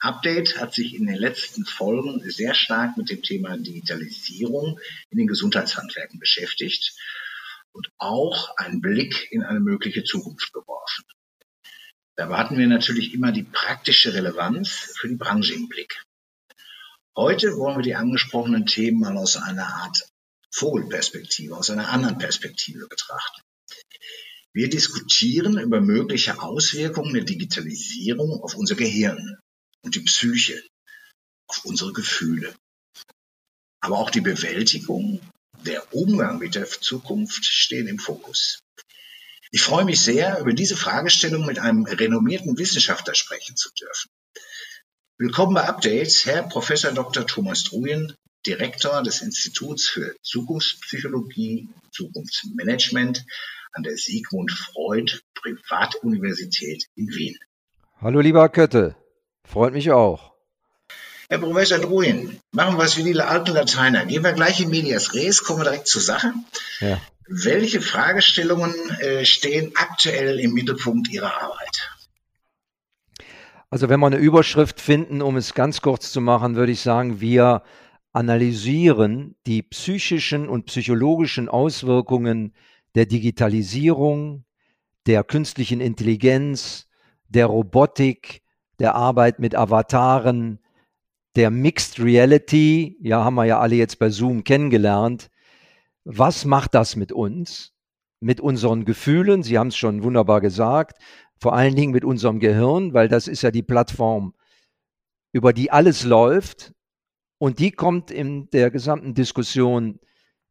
Update hat sich in den letzten Folgen sehr stark mit dem Thema Digitalisierung in den Gesundheitshandwerken beschäftigt und auch einen Blick in eine mögliche Zukunft geworfen. Da erwarten wir natürlich immer die praktische Relevanz für die Branche im Blick. Heute wollen wir die angesprochenen Themen mal aus einer Art Vogelperspektive, aus einer anderen Perspektive betrachten. Wir diskutieren über mögliche Auswirkungen der Digitalisierung auf unser Gehirn, und die Psyche, auf unsere Gefühle. Aber auch die Bewältigung, der Umgang mit der Zukunft stehen im Fokus. Ich freue mich sehr, über diese Fragestellung mit einem renommierten Wissenschaftler sprechen zu dürfen. Willkommen bei Updates, Herr Professor Dr. Thomas Druyen, Direktor des Instituts für Zukunftspsychologie und Zukunftsmanagement an der Sigmund Freud Privatuniversität in Wien. Hallo lieber Kötte. Freut mich auch. Herr Professor Druin, machen wir es wie die alten Lateiner. Gehen wir gleich in Medias Res, kommen wir direkt zur Sache. Ja. Welche Fragestellungen äh, stehen aktuell im Mittelpunkt Ihrer Arbeit? Also wenn wir eine Überschrift finden, um es ganz kurz zu machen, würde ich sagen, wir analysieren die psychischen und psychologischen Auswirkungen der Digitalisierung, der künstlichen Intelligenz, der Robotik, der Arbeit mit Avataren, der Mixed Reality, ja, haben wir ja alle jetzt bei Zoom kennengelernt. Was macht das mit uns? Mit unseren Gefühlen, Sie haben es schon wunderbar gesagt, vor allen Dingen mit unserem Gehirn, weil das ist ja die Plattform, über die alles läuft. Und die kommt in der gesamten Diskussion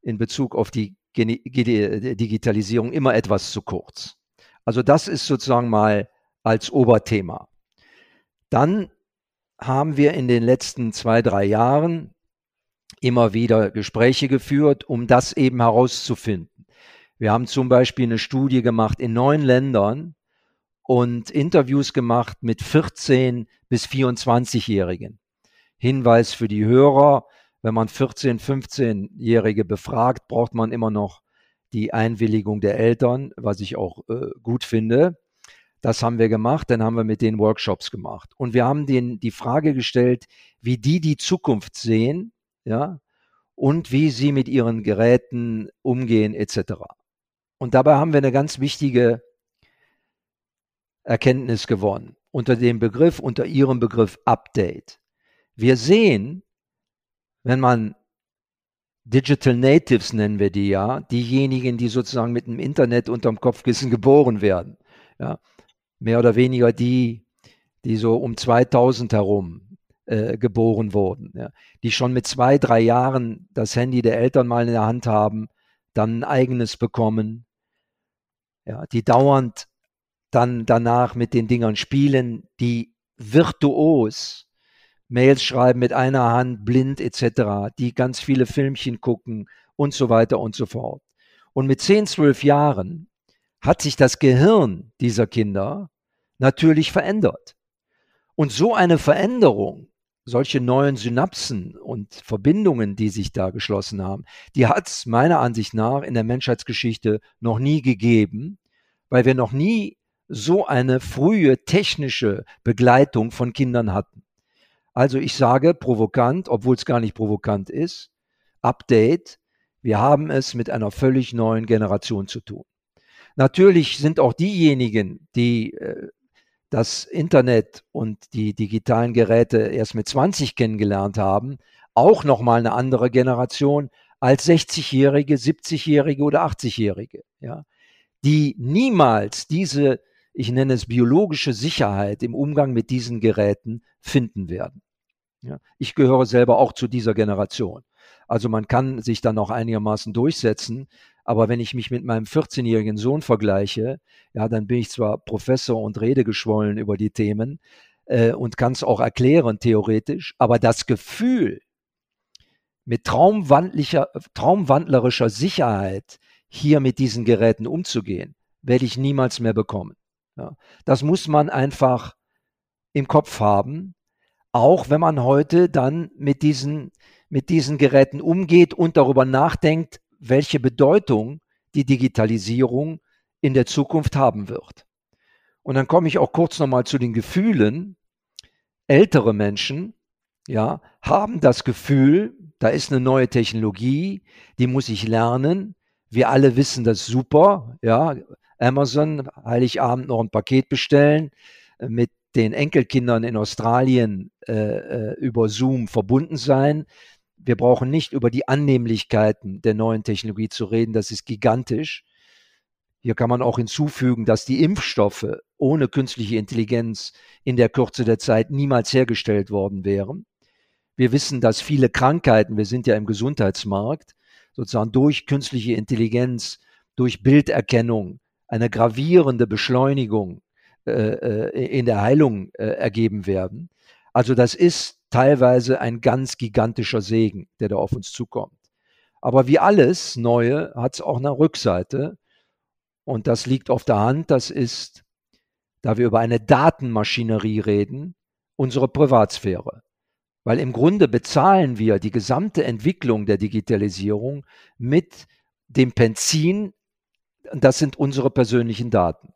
in Bezug auf die Digitalisierung immer etwas zu kurz. Also das ist sozusagen mal als Oberthema. Dann haben wir in den letzten zwei, drei Jahren immer wieder Gespräche geführt, um das eben herauszufinden. Wir haben zum Beispiel eine Studie gemacht in neun Ländern und Interviews gemacht mit 14 bis 24-Jährigen. Hinweis für die Hörer, wenn man 14, 15-Jährige befragt, braucht man immer noch die Einwilligung der Eltern, was ich auch äh, gut finde. Das haben wir gemacht, dann haben wir mit den Workshops gemacht. Und wir haben denen die Frage gestellt, wie die die Zukunft sehen, ja, und wie sie mit ihren Geräten umgehen, etc. Und dabei haben wir eine ganz wichtige Erkenntnis gewonnen unter dem Begriff, unter ihrem Begriff Update. Wir sehen, wenn man Digital Natives nennen wir die ja, diejenigen, die sozusagen mit dem Internet unterm Kopfkissen geboren werden. Ja, mehr oder weniger die, die so um 2000 herum äh, geboren wurden, ja, die schon mit zwei, drei Jahren das Handy der Eltern mal in der Hand haben, dann ein eigenes bekommen, ja, die dauernd dann danach mit den Dingern spielen, die virtuos Mails schreiben mit einer Hand, blind etc., die ganz viele Filmchen gucken und so weiter und so fort. Und mit 10, 12 Jahren hat sich das Gehirn dieser Kinder natürlich verändert. Und so eine Veränderung, solche neuen Synapsen und Verbindungen, die sich da geschlossen haben, die hat es meiner Ansicht nach in der Menschheitsgeschichte noch nie gegeben, weil wir noch nie so eine frühe technische Begleitung von Kindern hatten. Also ich sage provokant, obwohl es gar nicht provokant ist, Update, wir haben es mit einer völlig neuen Generation zu tun. Natürlich sind auch diejenigen, die äh, das Internet und die digitalen Geräte erst mit 20 kennengelernt haben, auch nochmal eine andere Generation als 60-Jährige, 70-Jährige oder 80-Jährige, ja, die niemals diese, ich nenne es biologische Sicherheit im Umgang mit diesen Geräten finden werden. Ja. Ich gehöre selber auch zu dieser Generation. Also man kann sich dann auch einigermaßen durchsetzen, aber wenn ich mich mit meinem 14-jährigen Sohn vergleiche, ja, dann bin ich zwar Professor und rede geschwollen über die Themen, äh, und kann es auch erklären, theoretisch. Aber das Gefühl, mit traumwandlerischer Sicherheit hier mit diesen Geräten umzugehen, werde ich niemals mehr bekommen. Ja, das muss man einfach im Kopf haben, auch wenn man heute dann mit diesen, mit diesen Geräten umgeht und darüber nachdenkt, welche Bedeutung die Digitalisierung in der Zukunft haben wird. Und dann komme ich auch kurz nochmal zu den Gefühlen. Ältere Menschen, ja, haben das Gefühl, da ist eine neue Technologie, die muss ich lernen. Wir alle wissen das super, ja. Amazon, Heiligabend noch ein Paket bestellen, äh, mit den Enkelkindern in Australien äh, äh, über Zoom verbunden sein. Wir brauchen nicht über die Annehmlichkeiten der neuen Technologie zu reden, das ist gigantisch. Hier kann man auch hinzufügen, dass die Impfstoffe ohne künstliche Intelligenz in der Kürze der Zeit niemals hergestellt worden wären. Wir wissen, dass viele Krankheiten, wir sind ja im Gesundheitsmarkt, sozusagen durch künstliche Intelligenz, durch Bilderkennung eine gravierende Beschleunigung äh, äh in der Heilung äh, ergeben werden. Also das ist teilweise ein ganz gigantischer Segen, der da auf uns zukommt. Aber wie alles Neue hat es auch eine Rückseite. Und das liegt auf der Hand, das ist, da wir über eine Datenmaschinerie reden, unsere Privatsphäre. Weil im Grunde bezahlen wir die gesamte Entwicklung der Digitalisierung mit dem Benzin, das sind unsere persönlichen Daten.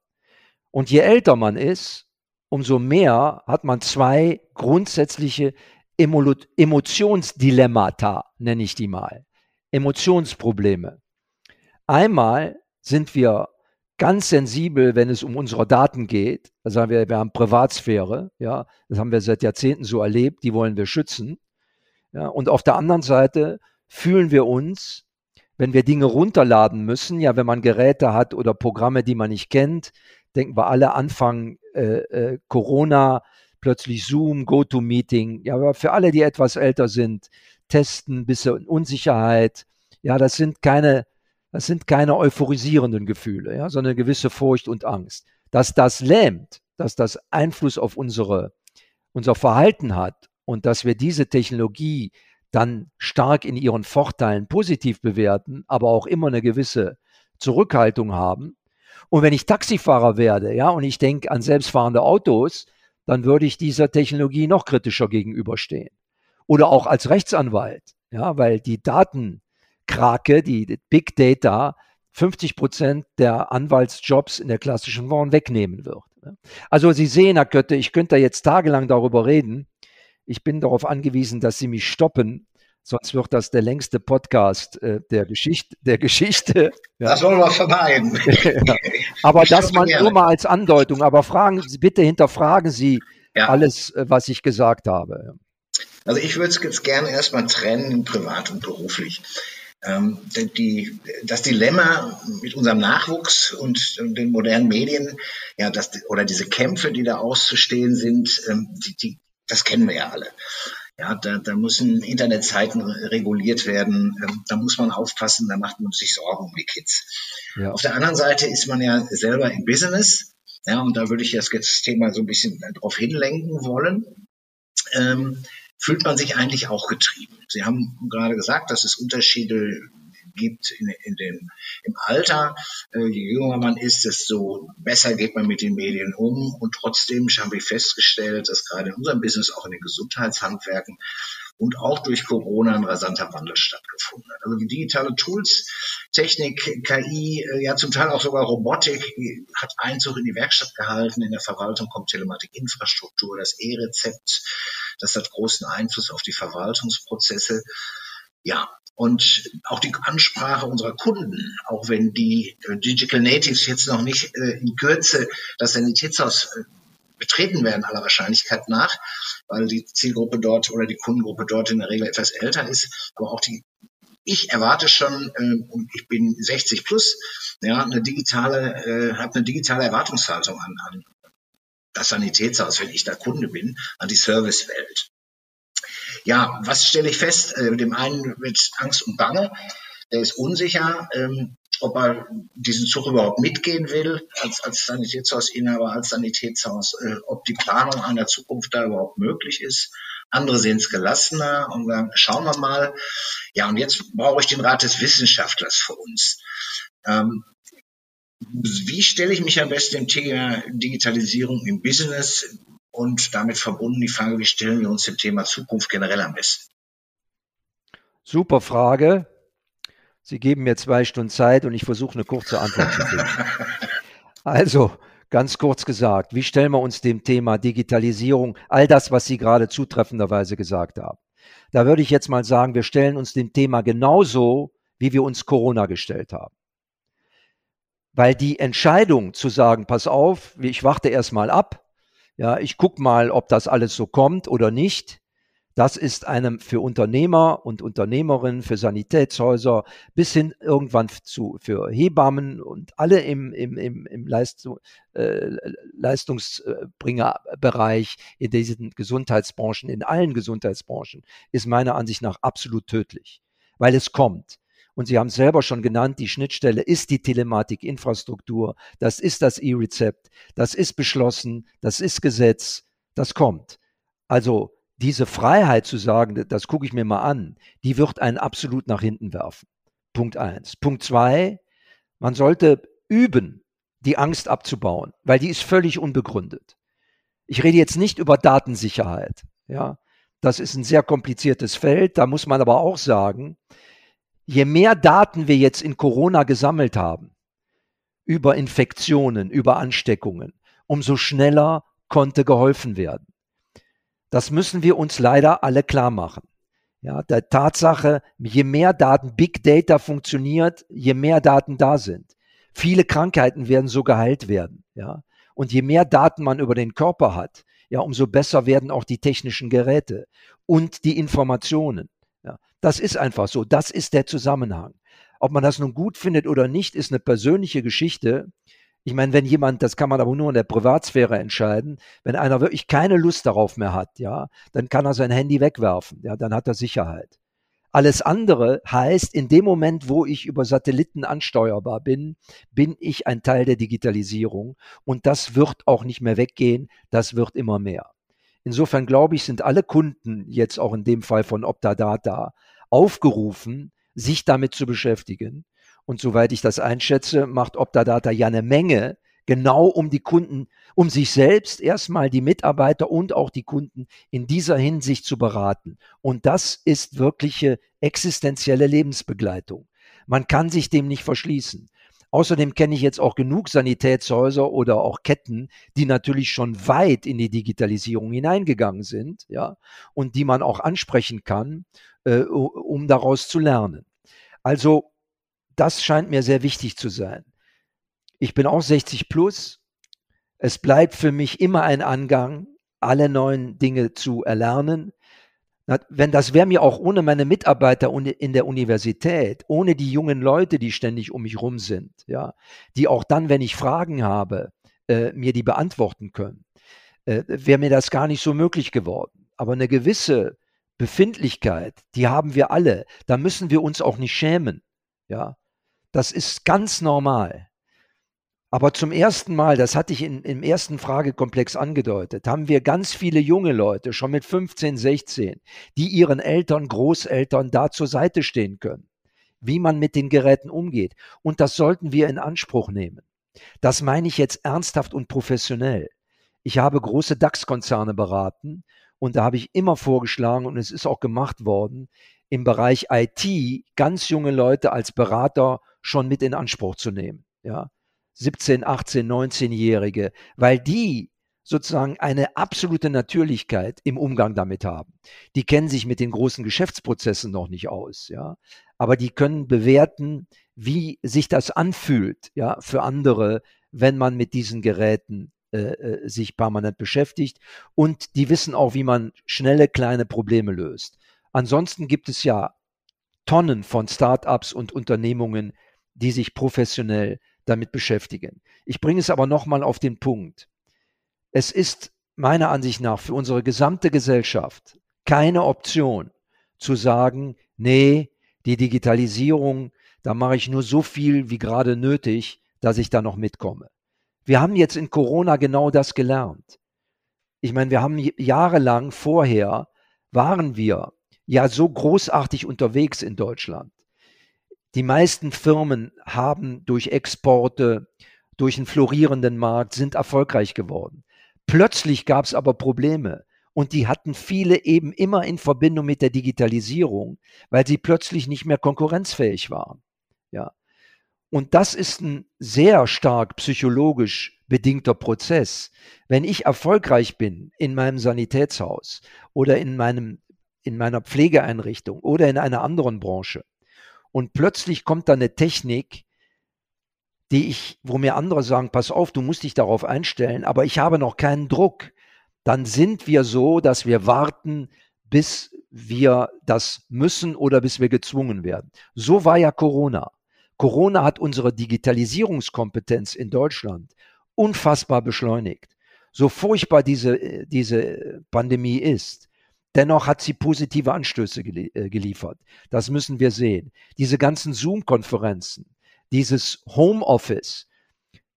Und je älter man ist, umso mehr hat man zwei grundsätzliche Emotionsdilemmata, nenne ich die mal. Emotionsprobleme. Einmal sind wir ganz sensibel, wenn es um unsere Daten geht. Da sagen wir, wir haben Privatsphäre, ja, das haben wir seit Jahrzehnten so erlebt, die wollen wir schützen. Ja, und auf der anderen Seite fühlen wir uns, wenn wir Dinge runterladen müssen, ja, wenn man Geräte hat oder Programme, die man nicht kennt, denken wir alle Anfang äh, äh, Corona, plötzlich Zoom, GoToMeeting, ja, aber für alle, die etwas älter sind, testen, bisschen Unsicherheit, ja, das sind keine das sind keine euphorisierenden Gefühle, ja, sondern gewisse Furcht und Angst. Dass das lähmt, dass das Einfluss auf unsere, unser Verhalten hat und dass wir diese Technologie dann stark in ihren Vorteilen positiv bewerten, aber auch immer eine gewisse Zurückhaltung haben. Und wenn ich Taxifahrer werde, ja, und ich denke an selbstfahrende Autos, dann würde ich dieser Technologie noch kritischer gegenüberstehen. Oder auch als Rechtsanwalt, ja, weil die Daten, Krake, die Big Data, 50 Prozent der Anwaltsjobs in der klassischen Form wegnehmen wird. Ne? Also Sie sehen, Herr Kötte, ich könnte jetzt tagelang darüber reden. Ich bin darauf angewiesen, dass Sie mich stoppen, sonst wird das der längste Podcast äh, der, Geschichte, der Geschichte. Ja. Das wollen wir vermeiden. ja. Aber ich das mal nur mal als Andeutung. Aber fragen Sie, bitte hinterfragen Sie ja. alles, äh, was ich gesagt habe. Also ich würde es jetzt gerne erstmal trennen, privat und beruflich. Ähm, die, das Dilemma mit unserem Nachwuchs und den modernen Medien, ja, das, oder diese Kämpfe, die da auszustehen sind, ähm, die, die, das kennen wir ja alle. Ja, da, da müssen Internetzeiten reguliert werden, ähm, da muss man aufpassen, da macht man sich Sorgen um die Kids. Ja. Auf der anderen Seite ist man ja selber im Business, ja, und da würde ich das, das Thema so ein bisschen drauf hinlenken wollen. Ähm, fühlt man sich eigentlich auch getrieben. Sie haben gerade gesagt, dass es Unterschiede gibt in, in dem, im Alter. Äh, je jünger man ist, desto besser geht man mit den Medien um. Und trotzdem haben wir festgestellt, dass gerade in unserem Business, auch in den Gesundheitshandwerken, und auch durch Corona ein rasanter Wandel stattgefunden hat. Also die digitale Tools, Technik, KI, äh, ja zum Teil auch sogar Robotik hat Einzug in die Werkstatt gehalten. In der Verwaltung kommt Telematikinfrastruktur, das E-Rezept, das hat großen Einfluss auf die Verwaltungsprozesse. Ja, und auch die Ansprache unserer Kunden, auch wenn die äh, Digital Natives jetzt noch nicht äh, in Kürze das Sanitätshaus betreten werden, aller Wahrscheinlichkeit nach, weil die Zielgruppe dort oder die Kundengruppe dort in der Regel etwas älter ist. Aber auch die, ich erwarte schon, äh, und ich bin 60 plus, ja, eine digitale, äh, habe eine digitale Erwartungshaltung an, an das Sanitätshaus, wenn ich da Kunde bin, an die Servicewelt. Ja, was stelle ich fest? Äh, dem einen wird Angst und Bange. der ist unsicher, ähm, ob er diesen Zug überhaupt mitgehen will als, als Sanitätshausinhaber, als Sanitätshaus, äh, ob die Planung einer Zukunft da überhaupt möglich ist. Andere sehen es gelassener und sagen, schauen wir mal. Ja, und jetzt brauche ich den Rat des Wissenschaftlers für uns. Ähm, wie stelle ich mich am besten dem Thema Digitalisierung im Business und damit verbunden die Frage, wie stellen wir uns dem Thema Zukunft generell am besten? Super Frage. Sie geben mir zwei Stunden Zeit und ich versuche eine kurze Antwort zu finden. Also, ganz kurz gesagt, wie stellen wir uns dem Thema Digitalisierung, all das, was Sie gerade zutreffenderweise gesagt haben? Da würde ich jetzt mal sagen, wir stellen uns dem Thema genauso, wie wir uns Corona gestellt haben. Weil die Entscheidung zu sagen, pass auf, ich warte erst mal ab, ja, ich gucke mal, ob das alles so kommt oder nicht, das ist einem für Unternehmer und Unternehmerinnen, für Sanitätshäuser bis hin irgendwann zu, für Hebammen und alle im, im, im, im Leistung, äh, Leistungsbringerbereich in diesen Gesundheitsbranchen, in allen Gesundheitsbranchen, ist meiner Ansicht nach absolut tödlich, weil es kommt. Und Sie haben es selber schon genannt, die Schnittstelle ist die Telematikinfrastruktur, das ist das E-Rezept, das ist beschlossen, das ist Gesetz, das kommt. Also diese Freiheit zu sagen, das gucke ich mir mal an, die wird einen absolut nach hinten werfen. Punkt eins. Punkt zwei, man sollte üben, die Angst abzubauen, weil die ist völlig unbegründet. Ich rede jetzt nicht über Datensicherheit. Ja, das ist ein sehr kompliziertes Feld. Da muss man aber auch sagen, je mehr Daten wir jetzt in Corona gesammelt haben, über Infektionen, über Ansteckungen, umso schneller konnte geholfen werden. Das müssen wir uns leider alle klar machen. Ja, der Tatsache, je mehr Daten, Big Data funktioniert, je mehr Daten da sind. Viele Krankheiten werden so geheilt werden. Ja, und je mehr Daten man über den Körper hat, ja, umso besser werden auch die technischen Geräte und die Informationen. Das ist einfach so. Das ist der Zusammenhang. Ob man das nun gut findet oder nicht, ist eine persönliche Geschichte. Ich meine, wenn jemand, das kann man aber nur in der Privatsphäre entscheiden, wenn einer wirklich keine Lust darauf mehr hat, ja, dann kann er sein Handy wegwerfen, ja, dann hat er Sicherheit. Alles andere heißt, in dem Moment, wo ich über Satelliten ansteuerbar bin, bin ich ein Teil der Digitalisierung und das wird auch nicht mehr weggehen, das wird immer mehr. Insofern glaube ich, sind alle Kunden jetzt auch in dem Fall von Optadata aufgerufen, sich damit zu beschäftigen und soweit ich das einschätze, macht Optadata ja eine Menge, genau um die Kunden, um sich selbst erstmal die Mitarbeiter und auch die Kunden in dieser Hinsicht zu beraten. Und das ist wirkliche existenzielle Lebensbegleitung. Man kann sich dem nicht verschließen. Außerdem kenne ich jetzt auch genug Sanitätshäuser oder auch Ketten, die natürlich schon weit in die Digitalisierung hineingegangen sind, ja, und die man auch ansprechen kann, äh, um daraus zu lernen. Also das scheint mir sehr wichtig zu sein. Ich bin auch 60 plus. Es bleibt für mich immer ein Angang, alle neuen Dinge zu erlernen. Wenn das wäre mir auch ohne meine Mitarbeiter in der Universität, ohne die jungen Leute, die ständig um mich rum sind, ja, die auch dann, wenn ich Fragen habe, äh, mir die beantworten können, äh, wäre mir das gar nicht so möglich geworden. Aber eine gewisse Befindlichkeit, die haben wir alle. Da müssen wir uns auch nicht schämen. Ja, das ist ganz normal. Aber zum ersten Mal, das hatte ich in, im ersten Fragekomplex angedeutet, haben wir ganz viele junge Leute, schon mit 15, 16, die ihren Eltern, Großeltern da zur Seite stehen können, wie man mit den Geräten umgeht. Und das sollten wir in Anspruch nehmen. Das meine ich jetzt ernsthaft und professionell. Ich habe große DAX-Konzerne beraten und da habe ich immer vorgeschlagen, und es ist auch gemacht worden, im Bereich IT ganz junge Leute als Berater schon mit in Anspruch zu nehmen. Ja, 17, 18, 19-Jährige, weil die sozusagen eine absolute Natürlichkeit im Umgang damit haben. Die kennen sich mit den großen Geschäftsprozessen noch nicht aus, ja, aber die können bewerten, wie sich das anfühlt, ja, für andere, wenn man mit diesen Geräten äh, äh sich permanent beschäftigt und die wissen auch, wie man schnelle kleine Probleme löst. Ansonsten gibt es ja Tonnen von Start-ups und Unternehmungen, die sich professionell damit beschäftigen. Ich bringe es aber nochmal auf den Punkt. Es ist meiner Ansicht nach für unsere gesamte Gesellschaft keine Option zu sagen, nee, die Digitalisierung, Da mache ich nur so viel wie gerade nötig, dass ich da noch mitkomme. Wir haben jetzt in Corona genau das gelernt. Ich meine, wir haben jahrelang vorher waren wir ja so großartig unterwegs in Deutschland. Die meisten Firmen haben durch Exporte, durch einen florierenden Markt, sind erfolgreich geworden. Plötzlich gab es aber Probleme. Und die hatten viele eben immer in Verbindung mit der Digitalisierung, weil sie plötzlich nicht mehr konkurrenzfähig waren. Ja. Und das ist ein sehr stark psychologisch bedingter Prozess. Wenn ich erfolgreich bin in meinem Sanitätshaus oder in meinem in meiner Pflegeeinrichtung oder in einer anderen Branche und plötzlich kommt da eine Technik, die ich, wo mir andere sagen, pass auf, du musst dich darauf einstellen, aber ich habe noch keinen Druck dann sind wir so, dass wir warten, bis wir das müssen oder bis wir gezwungen werden. So war ja Corona. Corona hat unsere Digitalisierungskompetenz in Deutschland unfassbar beschleunigt. So furchtbar diese, diese Pandemie ist, dennoch hat sie positive Anstöße äh, geliefert. Das müssen wir sehen. Diese ganzen Zoom-Konferenzen, dieses Homeoffice,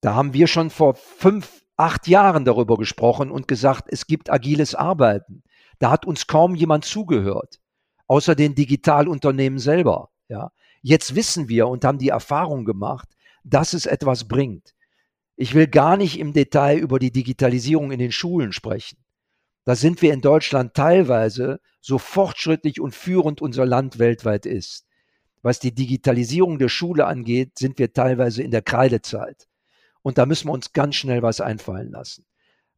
da haben wir schon vor fünf acht Jahren darüber gesprochen und gesagt, es gibt agiles Arbeiten. Da hat uns kaum jemand zugehört, außer den Digitalunternehmen selber. Ja. Jetzt wissen wir und haben die Erfahrung gemacht, dass es etwas bringt. Ich will gar nicht im Detail über die Digitalisierung in den Schulen sprechen. Da sind wir in Deutschland teilweise so fortschrittlich und führend unser Land weltweit ist. Was die Digitalisierung der Schule angeht, sind wir teilweise in der Kreidezeit. Und da müssen wir uns ganz schnell was einfallen lassen.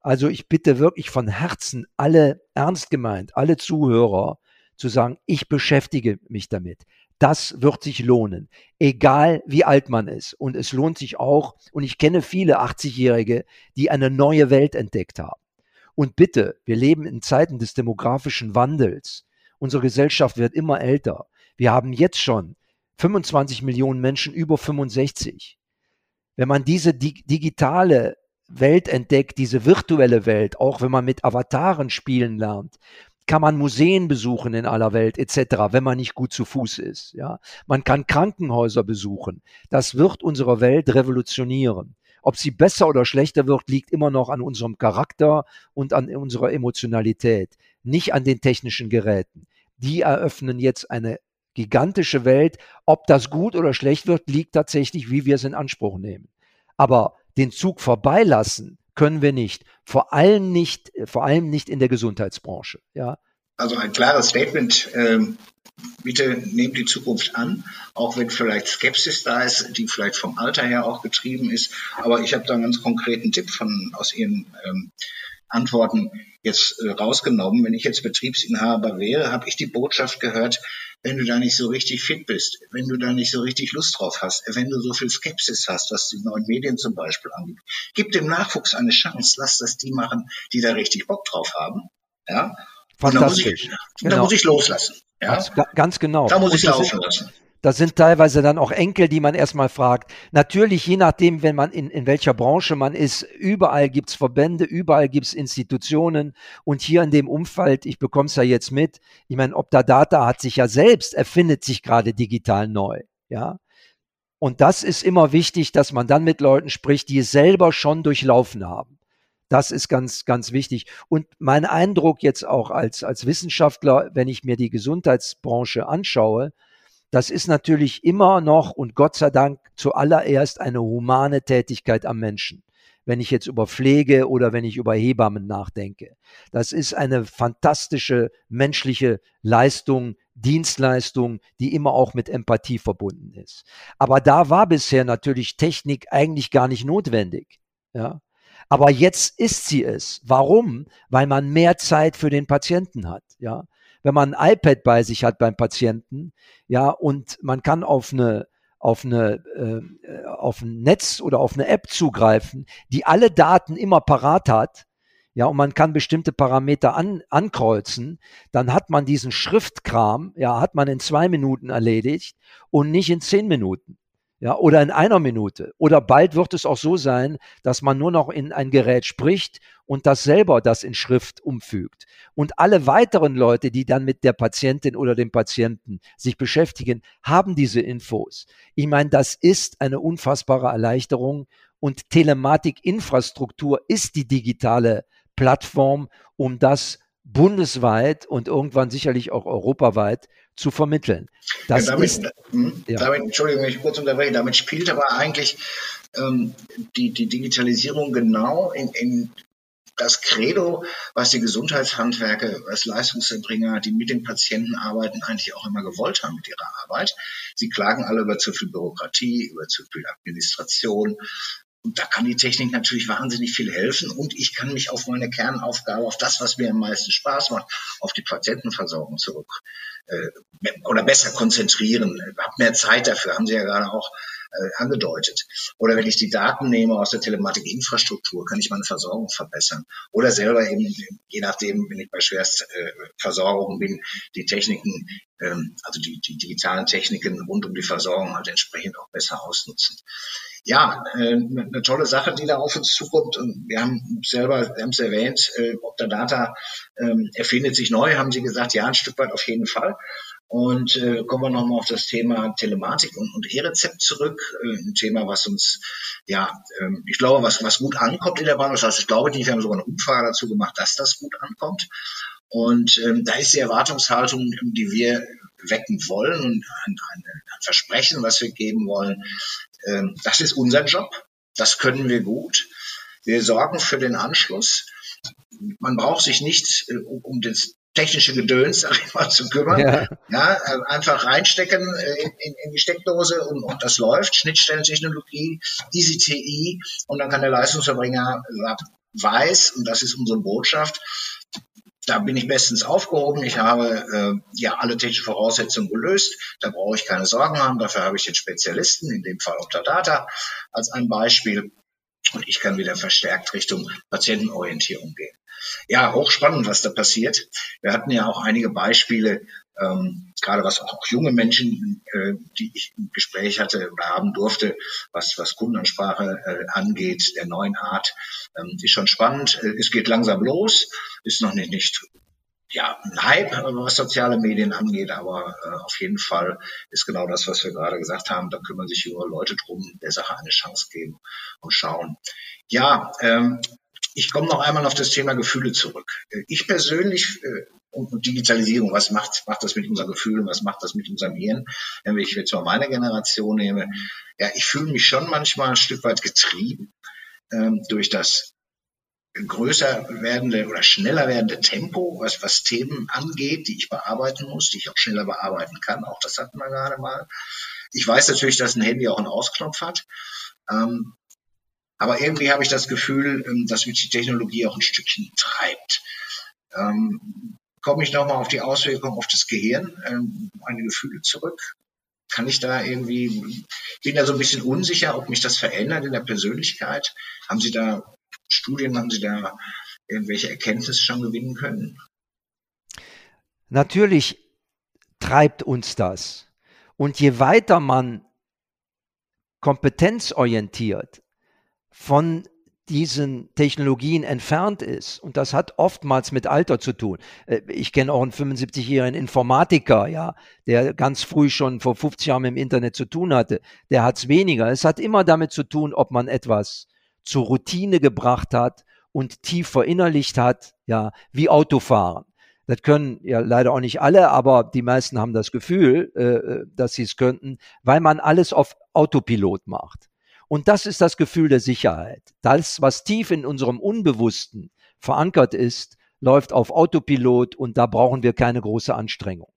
Also ich bitte wirklich von Herzen alle ernst gemeint, alle Zuhörer zu sagen, ich beschäftige mich damit. Das wird sich lohnen, egal wie alt man ist. Und es lohnt sich auch, und ich kenne viele 80-Jährige, die eine neue Welt entdeckt haben. Und bitte, wir leben in Zeiten des demografischen Wandels. Unsere Gesellschaft wird immer älter. Wir haben jetzt schon 25 Millionen Menschen über 65 wenn man diese digitale Welt entdeckt, diese virtuelle Welt, auch wenn man mit Avataren spielen lernt, kann man Museen besuchen in aller Welt etc., wenn man nicht gut zu Fuß ist. Ja, man kann Krankenhäuser besuchen. Das wird unsere Welt revolutionieren. Ob sie besser oder schlechter wird, liegt immer noch an unserem Charakter und an unserer Emotionalität, nicht an den technischen Geräten. Die eröffnen jetzt eine gigantische Welt. Ob das gut oder schlecht wird, liegt tatsächlich, wie wir es in Anspruch nehmen. Aber den Zug vorbeilassen können wir nicht. Vor allem nicht, vor allem nicht in der Gesundheitsbranche. Ja. Also ein klares Statement. Ähm, bitte nehmt die Zukunft an, auch wenn vielleicht Skepsis da ist, die vielleicht vom Alter her auch getrieben ist. Aber ich habe da einen ganz konkreten Tipp von aus Ihren ähm, Antworten jetzt äh, rausgenommen. Wenn ich jetzt Betriebsinhaber wäre, habe ich die Botschaft gehört, wenn du da nicht so richtig fit bist, wenn du da nicht so richtig Lust drauf hast, wenn du so viel Skepsis hast, was die neuen Medien zum Beispiel angeht, gib dem Nachwuchs eine Chance, lass das die machen, die da richtig Bock drauf haben. Ja. Fantastisch. Und da muss ich, genau. da muss ich loslassen. Ja. Ganz, ganz genau. Da muss ich laufen lassen. Das sind teilweise dann auch Enkel, die man erstmal fragt. Natürlich, je nachdem, wenn man in, in welcher Branche man ist, überall gibt's Verbände, überall gibt's Institutionen. Und hier in dem Umfeld, ich bekomme es ja jetzt mit, ich meine, Optadata hat sich ja selbst, erfindet sich gerade digital neu. Ja. Und das ist immer wichtig, dass man dann mit Leuten spricht, die es selber schon durchlaufen haben. Das ist ganz, ganz wichtig. Und mein Eindruck jetzt auch als, als Wissenschaftler, wenn ich mir die Gesundheitsbranche anschaue, das ist natürlich immer noch und Gott sei Dank zuallererst eine humane Tätigkeit am Menschen. Wenn ich jetzt über Pflege oder wenn ich über Hebammen nachdenke. Das ist eine fantastische menschliche Leistung, Dienstleistung, die immer auch mit Empathie verbunden ist. Aber da war bisher natürlich Technik eigentlich gar nicht notwendig. Ja. Aber jetzt ist sie es. Warum? Weil man mehr Zeit für den Patienten hat. Ja wenn man ein iPad bei sich hat beim Patienten, ja, und man kann auf eine auf eine äh, auf ein Netz oder auf eine App zugreifen, die alle Daten immer parat hat, ja, und man kann bestimmte Parameter an, ankreuzen, dann hat man diesen Schriftkram, ja, hat man in zwei Minuten erledigt und nicht in zehn Minuten. Ja, oder in einer Minute. Oder bald wird es auch so sein, dass man nur noch in ein Gerät spricht und das selber das in Schrift umfügt. Und alle weiteren Leute, die dann mit der Patientin oder dem Patienten sich beschäftigen, haben diese Infos. Ich meine, das ist eine unfassbare Erleichterung und Telematikinfrastruktur ist die digitale Plattform, um das bundesweit und irgendwann sicherlich auch europaweit zu vermitteln. Das ja, damit, ist, hm, ja. damit, Entschuldigung, ich kurz unterbreche, damit spielt aber eigentlich ähm, die, die Digitalisierung genau in, in das Credo, was die Gesundheitshandwerke, was Leistungserbringer, die mit den Patienten arbeiten, eigentlich auch immer gewollt haben mit ihrer Arbeit. Sie klagen alle über zu viel Bürokratie, über zu viel Administration, und da kann die Technik natürlich wahnsinnig viel helfen. Und ich kann mich auf meine Kernaufgabe, auf das, was mir am meisten Spaß macht, auf die Patientenversorgung zurück äh, oder besser konzentrieren. Hab mehr Zeit dafür, haben Sie ja gerade auch äh, angedeutet. Oder wenn ich die Daten nehme aus der Telematikinfrastruktur, kann ich meine Versorgung verbessern. Oder selber eben, je nachdem, wenn ich bei Schwerstversorgung bin, die Techniken, ähm, also die, die digitalen Techniken rund um die Versorgung halt entsprechend auch besser ausnutzen ja, äh, eine tolle Sache, die da auf uns zukommt. Und wir haben selber, wir haben es erwähnt, äh, Data ähm, erfindet sich neu, haben Sie gesagt, ja, ein Stück weit auf jeden Fall. Und äh, kommen wir nochmal auf das Thema Telematik und, und E-Rezept zurück. Äh, ein Thema, was uns, ja, ähm, ich glaube, was, was gut ankommt in der Bahn. Das heißt, ich glaube nicht, wir haben sogar eine Umfrage dazu gemacht, dass das gut ankommt. Und ähm, da ist die Erwartungshaltung, die wir wecken wollen und ein, ein, ein Versprechen, was wir geben wollen, das ist unser Job. Das können wir gut. Wir sorgen für den Anschluss. Man braucht sich nicht äh, um das technische Gedöns, sag ich mal, zu kümmern. Ja, ja äh, einfach reinstecken äh, in, in, in, die Steckdose und, und das läuft. Schnittstellentechnologie, EasyTI und dann kann der Leistungserbringer weiß, und das ist unsere Botschaft, da bin ich bestens aufgehoben. Ich habe äh, ja alle technischen Voraussetzungen gelöst. Da brauche ich keine Sorgen haben. Dafür habe ich den Spezialisten, in dem Fall Optadata, als ein Beispiel. Und ich kann wieder verstärkt Richtung Patientenorientierung gehen. Ja, hochspannend, was da passiert. Wir hatten ja auch einige Beispiele, ähm, gerade was auch, junge Menschen, äh, die ich im Gespräch hatte oder haben durfte, was, was Kundenansprache äh, angeht, der neuen Art, ähm, ist schon spannend. Äh, es geht langsam los, ist noch nicht, nicht ja, ein Hype, was soziale Medien angeht, aber äh, auf jeden Fall ist genau das, was wir gerade gesagt haben. Da kümmern sich junge Leute drum, der Sache eine Chance geben und schauen. Ja, ähm, ich komme noch einmal auf das Thema Gefühle zurück. Ich persönlich äh, und Digitalisierung, was macht, macht das mit unseren Gefühlen, was macht das mit unserem Hirn? Wenn ich jetzt mal meine Generation nehme, ja, ich fühle mich schon manchmal ein Stück weit getrieben ähm, durch das größer werdende oder schneller werdende Tempo, was, was Themen angeht, die ich bearbeiten muss, die ich auch schneller bearbeiten kann. Auch das hatten wir gerade mal. Ich weiß natürlich, dass ein Handy auch einen Ausknopf hat. Ähm, aber irgendwie habe ich das Gefühl, ähm, dass mich die Technologie auch ein Stückchen treibt. Ähm, komme ich nochmal auf die Auswirkungen auf das Gehirn, ähm, meine Gefühle zurück? Kann ich da irgendwie, bin da so ein bisschen unsicher, ob mich das verändert in der Persönlichkeit. Haben Sie da Studien, haben Sie da irgendwelche Erkenntnisse schon gewinnen können? Natürlich treibt uns das. Und je weiter man kompetenzorientiert von diesen Technologien entfernt ist, und das hat oftmals mit Alter zu tun. Äh, ich kenne auch einen 75-jährigen Informatiker, ja, der ganz früh schon vor 50 Jahren im Internet zu tun hatte. Der hat es weniger. Es hat immer damit zu tun, ob man etwas zur Routine gebracht hat und tief verinnerlicht hat, ja, wie Autofahren. Das können ja leider auch nicht alle, aber die meisten haben das Gefühl, äh, äh dass sie es könnten, weil man alles auf Autopilot macht. Und das ist das Gefühl der Sicherheit. Das, was tief in unserem Unbewussten verankert ist, läuft auf Autopilot und da brauchen wir keine große Anstrengung.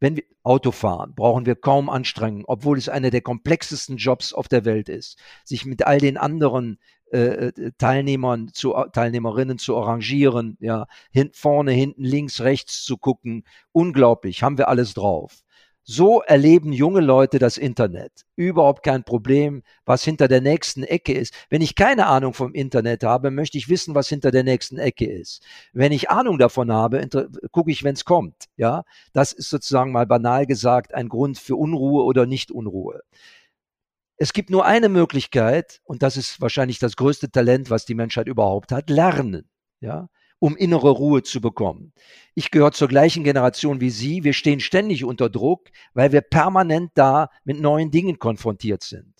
Wenn wir Auto fahren, brauchen wir kaum Anstrengung, obwohl es einer der komplexesten Jobs auf der Welt ist, sich mit all den anderen äh, äh Teilnehmern zu Teilnehmerinnen zu arrangieren, ja, hin, vorne, hinten, links, rechts zu gucken, unglaublich, haben wir alles drauf. So erleben junge Leute das Internet. Überhaupt kein Problem, was hinter der nächsten Ecke ist. Wenn ich keine Ahnung vom Internet habe, möchte ich wissen, was hinter der nächsten Ecke ist. Wenn ich Ahnung davon habe, gucke ich, wenn es kommt. Ja, das ist sozusagen mal banal gesagt ein Grund für Unruhe oder Nicht-Unruhe. es gibt nur eine Möglichkeit, und das ist wahrscheinlich das größte Talent, was die Menschheit überhaupt hat, lernen, ja, um innere Ruhe zu bekommen. Ich gehöre zur gleichen Generation wie Sie. Wir stehen ständig unter Druck, weil wir permanent da mit neuen Dingen konfrontiert sind.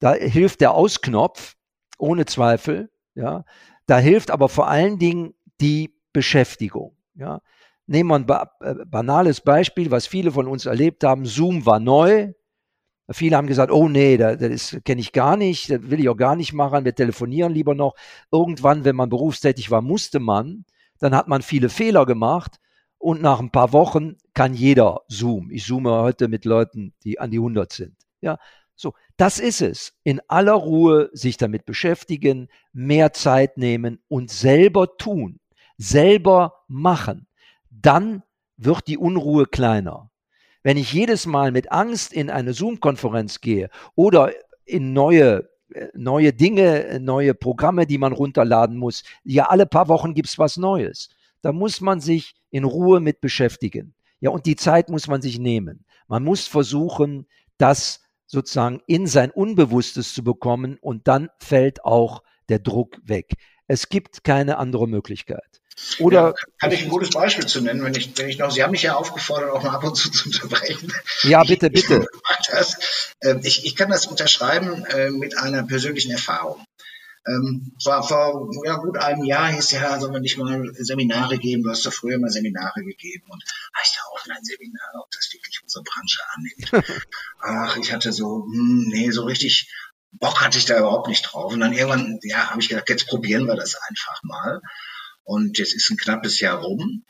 Da hilft der Ausknopf, ohne Zweifel, ja. Da hilft aber vor allen Dingen die Beschäftigung, ja. Nehmen wir ein ba äh, banales Beispiel, was viele von uns erlebt haben. Zoom war neu. Viele haben gesagt, oh nee, das, das kenne ich gar nicht, das will ich auch gar nicht machen, wir telefonieren lieber noch. Irgendwann, wenn man berufstätig war, musste man. Dann hat man viele Fehler gemacht und nach ein paar Wochen kann jeder Zoom. Ich zoome heute mit Leuten, die an die 100 sind. Ja, so, das ist es. In aller Ruhe sich damit beschäftigen, mehr Zeit nehmen und selber tun, selber machen dann wird die Unruhe kleiner. Wenn ich jedes Mal mit Angst in eine Zoom-Konferenz gehe oder in neue äh, neue Dinge, neue Programme, die man runterladen muss. Ja, alle paar Wochen gibt es was Neues. Da muss man sich in Ruhe mit beschäftigen. Ja, und die Zeit muss man sich nehmen. Man muss versuchen, das sozusagen in sein Unbewusstes zu bekommen und dann fällt auch der Druck weg. Es gibt keine andere Möglichkeit. Oder ja, kann ich ein gutes Beispiel zu nennen, wenn ich, wenn ich noch, Sie haben mich ja aufgefordert, auch mal ab und zu zu unterbrechen. Ja, bitte, bitte. Ich, ähm, ich, ich kann das unterschreiben äh, mit einer persönlichen Erfahrung. Ähm, war vor ja, gut einem Jahr hieß ja, soll man nicht mal Seminare geben? Du hast doch früher mal Seminare gegeben und heißt ja Offline-Seminare, ob das wirklich unsere Branche annimmt. Ach, ich hatte so, hm, nee, so richtig Bock hatte ich da überhaupt nicht drauf. Und dann irgendwann, ja, habe ich gedacht, jetzt probieren wir das einfach mal. Und jetzt ist ein knappes Jahr rum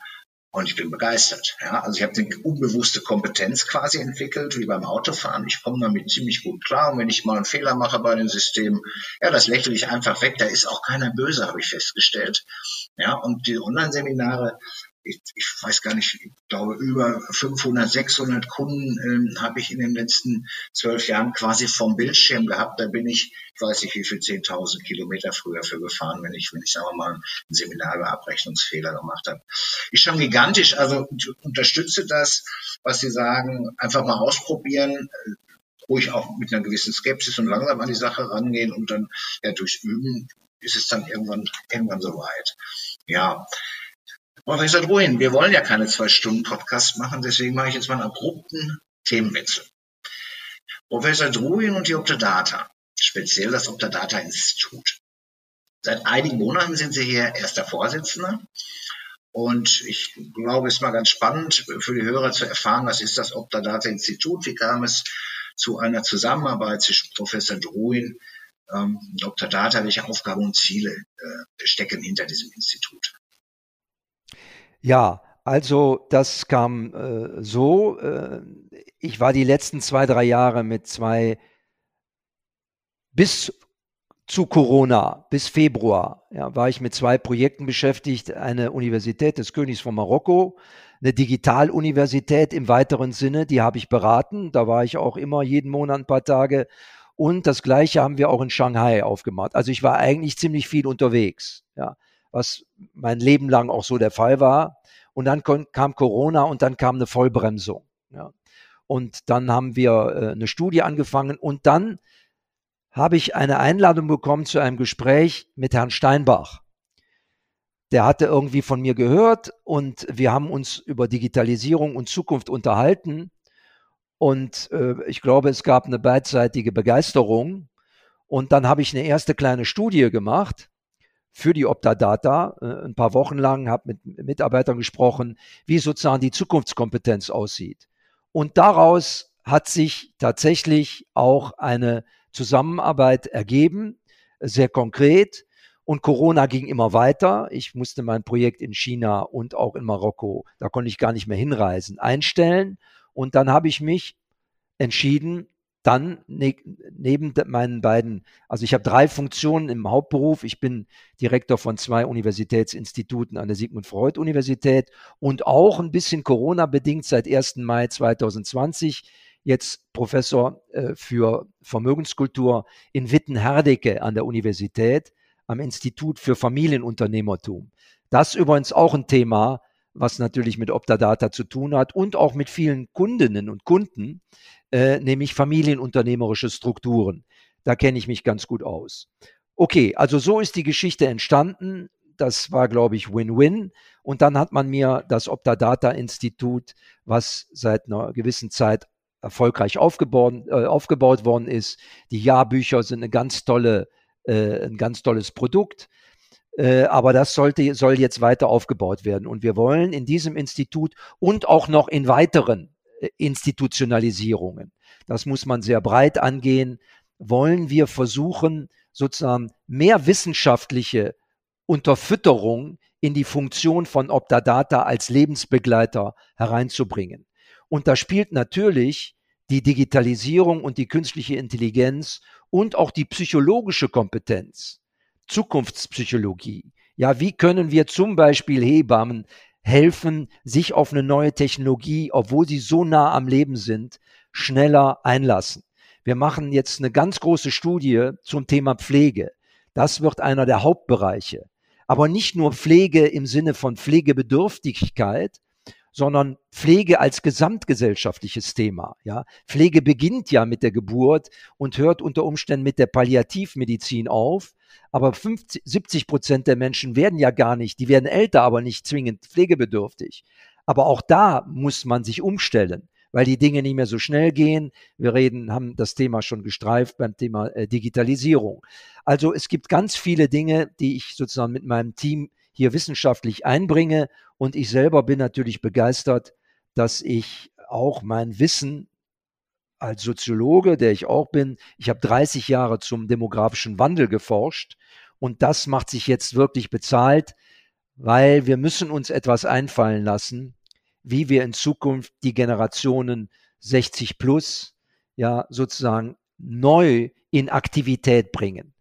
und ich bin begeistert. Ja, also ich habe eine unbewusste Kompetenz quasi entwickelt, wie beim Autofahren. Ich komme damit ziemlich gut klar. Und wenn ich mal einen Fehler mache bei dem System, ja, das lächle ich einfach weg. Da ist auch keiner böse, habe ich festgestellt. Ja, und die Online-Seminare ich, ich weiß gar nicht, ich glaube über 500, 600 Kunden ähm, habe ich in den letzten zwölf Jahren quasi vom Bildschirm gehabt. Da bin ich, ich weiß nicht wie viel, 10.000 Kilometer früher für gefahren, wenn ich, wenn ich sagen wir mal ein Seminar über Abrechnungsfehler gemacht habe. Ist schon gigantisch. Also unterstütze das, was Sie sagen, einfach mal ausprobieren äh, ruhig auch mit einer gewissen Skepsis und langsam an die Sache rangehen und dann ja durchs Üben ist es dann irgendwann irgendwann soweit. Ja, Professor Druin, wir wollen ja keine zwei Stunden Podcast machen, deswegen mache ich jetzt mal einen abrupten Themenwechsel. Professor Druin und die Optadata, speziell das Optadata Institut. Seit einigen Monaten sind Sie hier erster Vorsitzender. Und ich glaube, es ist mal ganz spannend für die Hörer zu erfahren, was ist das Optadata Institut? Wie kam es zu einer Zusammenarbeit zwischen Professor Druin ähm, und Optadata? Welche Aufgaben und Ziele äh, stecken hinter diesem Institut? Ja, also das kam äh, so. Äh, ich war die letzten zwei, drei Jahre mit zwei, bis zu Corona, bis Februar, ja, war ich mit zwei Projekten beschäftigt. Eine Universität des Königs von Marokko, eine Digitaluniversität im weiteren Sinne, die habe ich beraten. Da war ich auch immer jeden Monat ein paar Tage. Und das Gleiche haben wir auch in Shanghai aufgemacht. Also ich war eigentlich ziemlich viel unterwegs. Ja was mein Leben lang auch so der Fall war. Und dann kam Corona und dann kam eine Vollbremsung. Ja. Und dann haben wir äh, eine Studie angefangen und dann habe ich eine Einladung bekommen zu einem Gespräch mit Herrn Steinbach. Der hatte irgendwie von mir gehört und wir haben uns über Digitalisierung und Zukunft unterhalten. Und äh, ich glaube, es gab eine beidseitige Begeisterung. Und dann habe ich eine erste kleine Studie gemacht für die Optadata äh, ein paar Wochen lang, habe mit Mitarbeitern gesprochen, wie sozusagen die Zukunftskompetenz aussieht. Und daraus hat sich tatsächlich auch eine Zusammenarbeit ergeben, sehr konkret. Und Corona ging immer weiter. Ich musste mein Projekt in China und auch in Marokko, da konnte ich gar nicht mehr hinreisen, einstellen. Und dann habe ich mich entschieden, dann ne, neben meinen beiden, also ich habe drei Funktionen im Hauptberuf. Ich bin Direktor von zwei Universitätsinstituten an der Sigmund Freud Universität und auch ein bisschen Corona-bedingt seit 1. Mai 2020 jetzt Professor äh, für Vermögenskultur in Witten-Herdecke an der Universität am Institut für Familienunternehmertum. Das übrigens auch ein Thema, was natürlich mit Optadata zu tun hat und auch mit vielen Kundinnen und Kunden, äh, nämlich familienunternehmerische Strukturen. Da kenne ich mich ganz gut aus. Okay, also so ist die Geschichte entstanden. Das war, glaube ich, Win-Win. Und dann hat man mir das Optadata-Institut, was seit einer gewissen Zeit erfolgreich aufgebaut, äh, aufgebaut worden ist. Die Jahrbücher sind eine ganz tolle, äh, ein ganz tolles Produkt. Äh, aber das sollte, soll jetzt weiter aufgebaut werden. Und wir wollen in diesem Institut und auch noch in weiteren äh, Institutionalisierungen, das muss man sehr breit angehen, wollen wir versuchen, sozusagen mehr wissenschaftliche Unterfütterung in die Funktion von Optadata als Lebensbegleiter hereinzubringen. Und da spielt natürlich die Digitalisierung und die künstliche Intelligenz und auch die psychologische Kompetenz Zukunftspsychologie. Ja, wie können wir zum Beispiel Hebammen helfen, sich auf eine neue Technologie, obwohl sie so nah am Leben sind, schneller einlassen? Wir machen jetzt eine ganz große Studie zum Thema Pflege. Das wird einer der Hauptbereiche. Aber nicht nur Pflege im Sinne von Pflegebedürftigkeit, sondern Pflege als gesamtgesellschaftliches Thema. Ja, Pflege beginnt ja mit der Geburt und hört unter Umständen mit der Palliativmedizin auf. Aber 50, 70 Prozent der Menschen werden ja gar nicht, die werden älter, aber nicht zwingend pflegebedürftig. Aber auch da muss man sich umstellen, weil die Dinge nicht mehr so schnell gehen. Wir reden, haben das Thema schon gestreift beim Thema äh, Digitalisierung. Also es gibt ganz viele Dinge, die ich sozusagen mit meinem Team hier wissenschaftlich einbringe. Und ich selber bin natürlich begeistert, dass ich auch mein Wissen als Soziologe, der ich auch bin, ich habe 30 Jahre zum demografischen Wandel geforscht und das macht sich jetzt wirklich bezahlt, weil wir müssen uns etwas einfallen lassen, wie wir in Zukunft die Generationen 60 plus ja sozusagen neu in Aktivität bringen.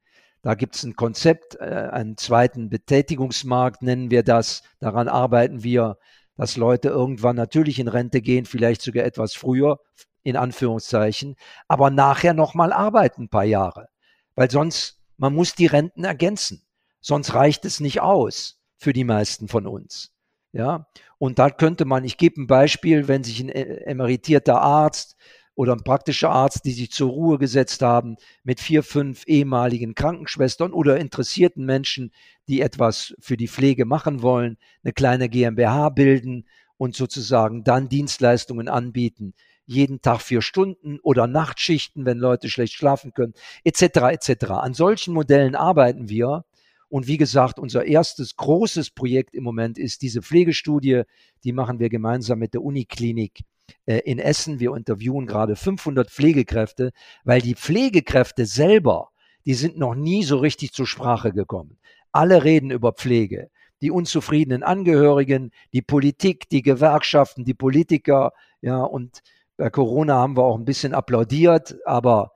Da gibt es ein Konzept, äh, einen zweiten Betätigungsmarkt nennen wir das. Daran arbeiten wir, dass Leute irgendwann natürlich in Rente gehen, vielleicht sogar etwas früher, in Anführungszeichen, aber nachher nochmal arbeiten ein paar Jahre. Weil sonst, man muss die Renten ergänzen. Sonst reicht es nicht aus für die meisten von uns. Ja, und da könnte man, ich gebe ein Beispiel, wenn sich ein äh, emeritierter Arzt oder ein praktischer Arzt, die sich zur Ruhe gesetzt haben mit vier, fünf ehemaligen Krankenschwestern oder interessierten Menschen, die etwas für die Pflege machen wollen, eine kleine GmbH bilden und sozusagen dann Dienstleistungen anbieten. Jeden Tag vier Stunden oder Nachtschichten, wenn Leute schlecht schlafen können, etc. etc. An solchen Modellen arbeiten wir. Und wie gesagt, unser erstes großes Projekt im Moment ist diese Pflegestudie. Die machen wir gemeinsam mit der Uniklinik äh, in Essen. Wir interviewen gerade 500 Pflegekräfte, weil die Pflegekräfte selber, die sind noch nie so richtig zur Sprache gekommen. Alle reden über Pflege. Die unzufriedenen Angehörigen, die Politik, die Gewerkschaften, die Politiker, ja, und bei Corona haben wir auch ein bisschen applaudiert, aber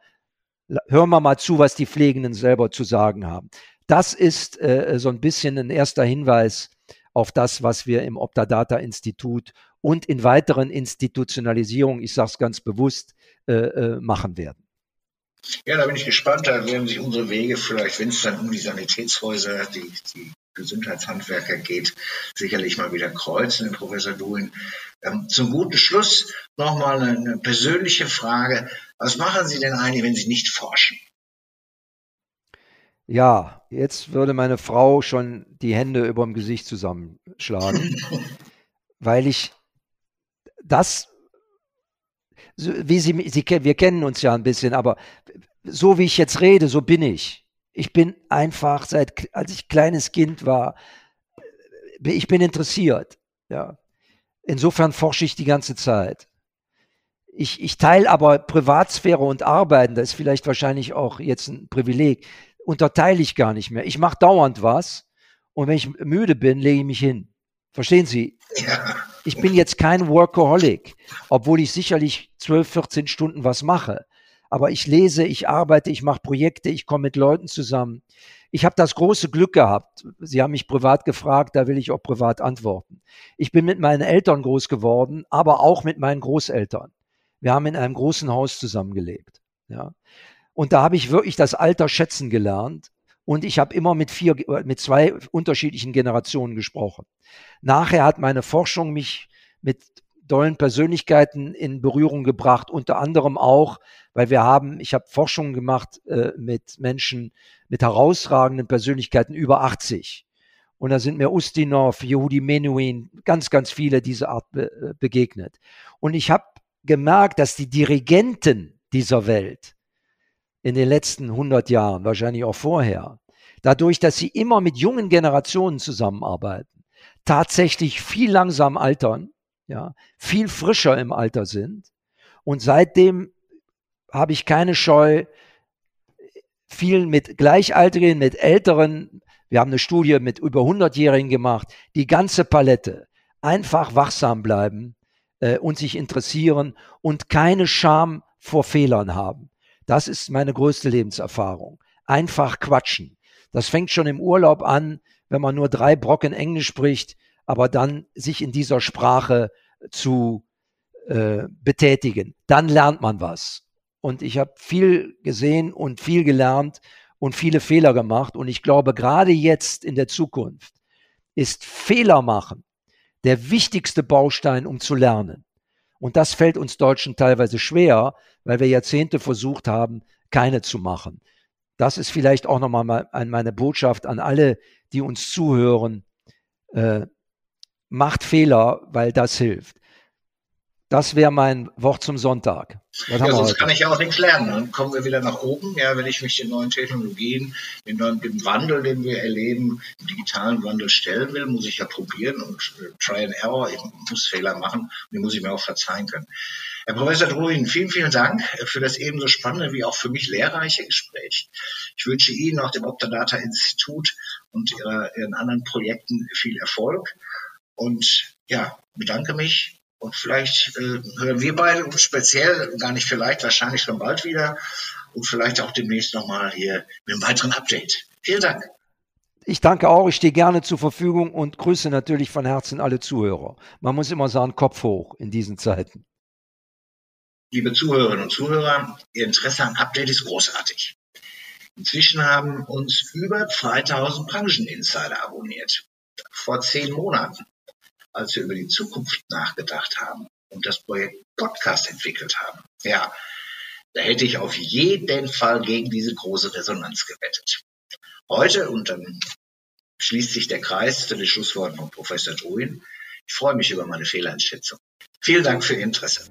hören wir mal zu, was die Pflegenden selber zu sagen haben. Das ist äh, so ein bisschen ein erster Hinweis auf das, was wir im Optadata Institut und in weiteren Institutionalisierungen, ich sage es ganz bewusst, äh, äh, machen werden. Ja, da bin ich gespannt. Da werden sich unsere Wege vielleicht, wenn es dann um die Sanitätshäuser, die, die Gesundheitshandwerker geht, sicherlich mal wieder kreuzen, Professor Duin. Ähm, zum guten Schluss nochmal eine, eine persönliche Frage. Was machen Sie denn eigentlich, wenn Sie nicht forschen? Ja, jetzt würde meine Frau schon die Hände über dem Gesicht zusammenschlagen, weil ich das, wie Sie, Sie, wir kennen uns ja ein bisschen, aber so wie ich jetzt rede, so bin ich. Ich bin einfach seit, als ich kleines Kind war, ich bin interessiert. Ja. Insofern forsche ich die ganze Zeit. Ich, ich teile aber Privatsphäre und Arbeiten, das ist vielleicht wahrscheinlich auch jetzt ein Privileg, unterteile ich gar nicht mehr. Ich mache dauernd was und wenn ich müde bin, lege ich mich hin. Verstehen Sie? Ja ich bin jetzt kein Workaholic, obwohl ich sicherlich 12, 14 Stunden was mache. Aber ich lese, ich arbeite, ich mache Projekte, ich komme mit Leuten zusammen. Ich habe das große Glück gehabt. Sie haben mich privat gefragt, da will ich auch privat antworten. Ich bin mit meinen Eltern groß geworden, aber auch mit meinen Großeltern. Wir haben in einem großen Haus zusammengelebt. Ja. Und da habe ich wirklich das Alter schätzen gelernt Und ich habe immer mit vier, mit zwei unterschiedlichen Generationen gesprochen. Nachher hat meine Forschung mich mit dollen Persönlichkeiten in Berührung gebracht, unter anderem auch, weil wir haben, ich habe Forschung gemacht äh, mit Menschen mit herausragenden Persönlichkeiten über 80. Und da sind mir Ustinov, Yehudi Menuhin, ganz, ganz viele dieser Art be äh, begegnet. Und ich habe gemerkt, dass die Dirigenten dieser Welt in den letzten 100 Jahren, wahrscheinlich auch vorher, dadurch, dass sie immer mit jungen Generationen zusammenarbeiten, tatsächlich viel langsam altern, ja, viel frischer im Alter sind. Und seitdem habe ich keine Scheu, vielen mit Gleichaltrigen, mit Älteren, wir haben eine Studie mit über 100-Jährigen gemacht, die ganze Palette, einfach wachsam bleiben äh, und sich interessieren und keine Scham vor Fehlern haben. Das ist meine größte Lebenserfahrung. Einfach quatschen. Das fängt schon im Urlaub an, wenn man nur drei Brocken Englisch spricht, aber dann sich in dieser Sprache zu äh, betätigen. Dann lernt man was. Und ich habe viel gesehen und viel gelernt und viele Fehler gemacht. Und ich glaube, gerade jetzt in der Zukunft ist Fehler machen der wichtigste Baustein, um zu lernen. Und das fällt uns Deutschen teilweise schwer, weil wir Jahrzehnte versucht haben, keine zu machen. Das ist vielleicht auch nochmal meine Botschaft an alle, die uns zuhören. Äh, macht Fehler, weil das hilft. Das wäre mein Wort zum Sonntag. Was ja, sonst kann ich ja auch nichts lernen. Dann kommen wir wieder nach oben. Ja, wenn ich mich den neuen Technologien, den, neuen, dem Wandel, den wir erleben, dem digitalen Wandel stellen will, muss ich ja probieren und äh, Try and Error. Ich muss Fehler machen und die muss ich mir auch verzeihen können. Herr Professor Druin, vielen, vielen Dank für das ebenso spannende wie auch für mich lehrreiche Gespräch. Ich wünsche Ihnen, auch dem Optadata Institut und ihrer, Ihren anderen Projekten viel Erfolg. Und ja, bedanke mich und vielleicht äh, hören wir beide uns speziell, gar nicht vielleicht, wahrscheinlich schon bald wieder und vielleicht auch demnächst nochmal hier mit einem weiteren Update. Vielen Dank. Ich danke auch, ich stehe gerne zur Verfügung und grüße natürlich von Herzen alle Zuhörer. Man muss immer sagen, Kopf hoch in diesen Zeiten. Liebe Zuhörerinnen und Zuhörer, Ihr Interesse an Update ist großartig. Inzwischen haben uns über 2000 Brancheninsider abonniert. Vor zehn Monaten als wir über die Zukunft nachgedacht haben und das Projekt Podcast entwickelt haben. Ja, da hätte ich auf jeden Fall gegen diese große Resonanz gewettet. Heute, und dann schließt sich der Kreis zu den Schlussworten von Professor Druin, ich freue mich über meine Fehleinschätzung. Vielen Dank für Ihr Interesse.